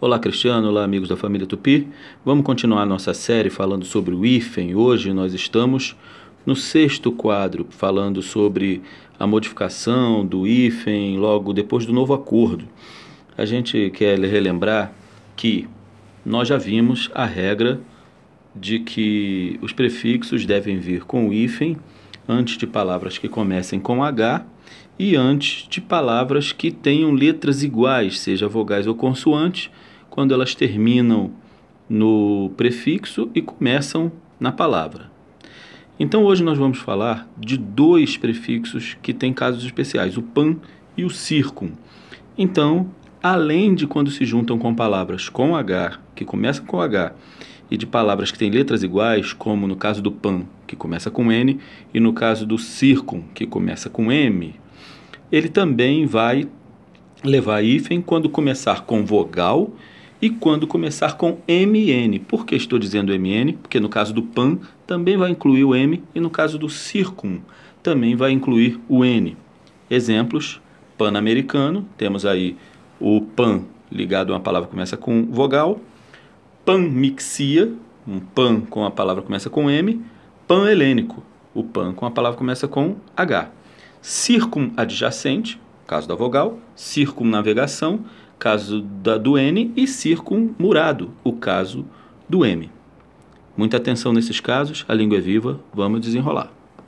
Olá, Cristiano. Olá, amigos da família Tupi. Vamos continuar nossa série falando sobre o hífen. Hoje nós estamos no sexto quadro, falando sobre a modificação do hífen logo depois do novo acordo. A gente quer relembrar que nós já vimos a regra de que os prefixos devem vir com o hífen antes de palavras que comecem com H e antes de palavras que tenham letras iguais, seja vogais ou consoantes, quando elas terminam no prefixo e começam na palavra. Então hoje nós vamos falar de dois prefixos que têm casos especiais, o pan e o circum. Então, além de quando se juntam com palavras com H, que começam com H, e de palavras que têm letras iguais, como no caso do pan, que começa com N, e no caso do circum, que começa com M, ele também vai levar hífen quando começar com vogal e quando começar com MN. Por que estou dizendo MN? Porque no caso do PAN também vai incluir o M e no caso do CIRCUM também vai incluir o N. Exemplos: pan-americano, temos aí o pan ligado a uma palavra começa com vogal, pan-mixia, um pan com a palavra começa com M, pan-helênico, o pan com a palavra começa com H. Circum-adjacente, caso da vogal, circunnavegação, caso da, do N, e circunmurado, o caso do M. Muita atenção nesses casos, a língua é viva, vamos desenrolar.